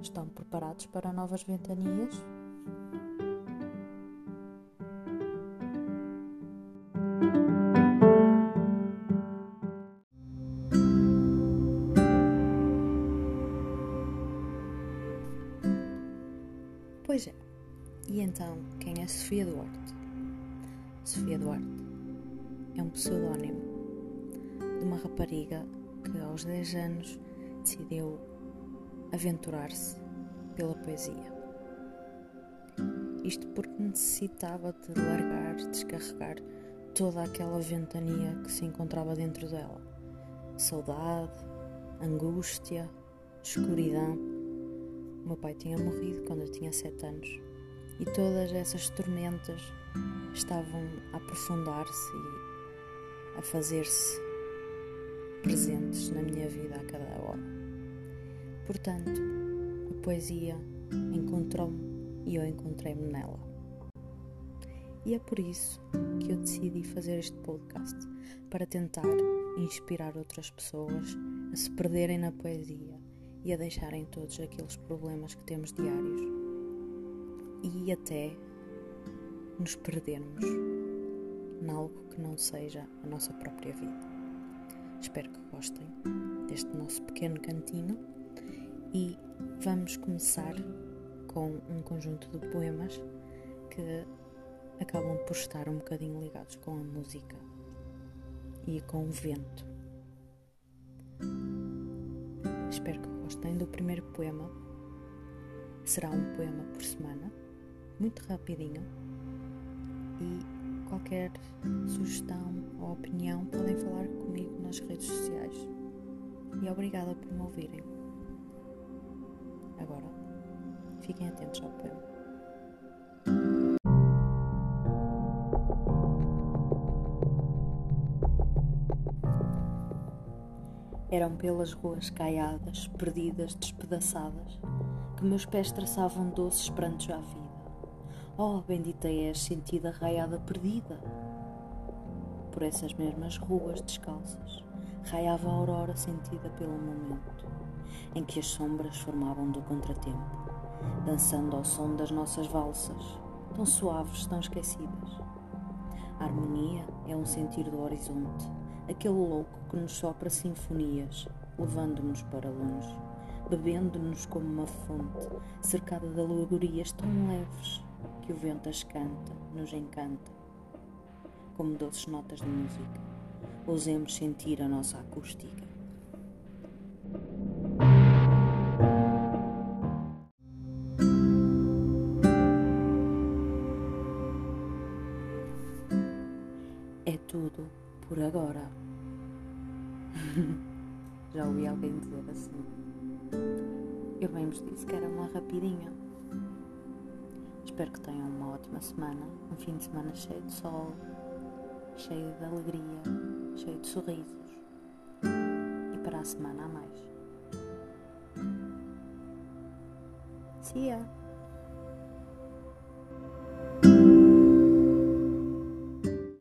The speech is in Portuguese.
estão preparados para novas ventanias? Pois é. E então, quem é Sofia Duarte? Sofia Duarte é um pseudónimo de uma rapariga que aos 10 anos decidiu aventurar-se pela poesia. Isto porque necessitava de largar, descarregar toda aquela ventania que se encontrava dentro dela. Saudade, angústia, escuridão. O meu pai tinha morrido quando eu tinha 7 anos e todas essas tormentas estavam a aprofundar-se e a fazer-se presentes na minha vida a cada hora. Portanto, a poesia encontrou-me e eu encontrei-me nela. E é por isso que eu decidi fazer este podcast para tentar inspirar outras pessoas a se perderem na poesia e a deixarem todos aqueles problemas que temos diários e até nos perdermos em algo que não seja a nossa própria vida. Espero que gostem deste nosso pequeno cantinho e vamos começar com um conjunto de poemas que acabam por estar um bocadinho ligados com a música e com o vento. Espero que gostem do primeiro poema. Será um poema por semana, muito rapidinho e qualquer sugestão ou opinião, podem falar comigo nas redes sociais. E obrigada por me ouvirem. Fiquem atentos ao poema. Eram pelas ruas caiadas, perdidas, despedaçadas, que meus pés traçavam doces prantos à vida Oh, bendita és, sentida raiada perdida. Por essas mesmas ruas descalças, raiava a aurora sentida pelo momento, em que as sombras formavam do contratempo, dançando ao som das nossas valsas, tão suaves, tão esquecidas. A harmonia é um sentir do horizonte, aquele louco que nos sopra sinfonias, levando-nos para longe, bebendo-nos como uma fonte, cercada de alegorias tão leves que o vento as canta, nos encanta, como doces notas de música. Ousemos sentir a nossa acústica. Tudo por agora. Já ouvi alguém dizer assim. Eu bem vos disse que era uma rapidinha. Espero que tenham uma ótima semana, um fim de semana cheio de sol, cheio de alegria, cheio de sorrisos. E para a semana a mais. See ya!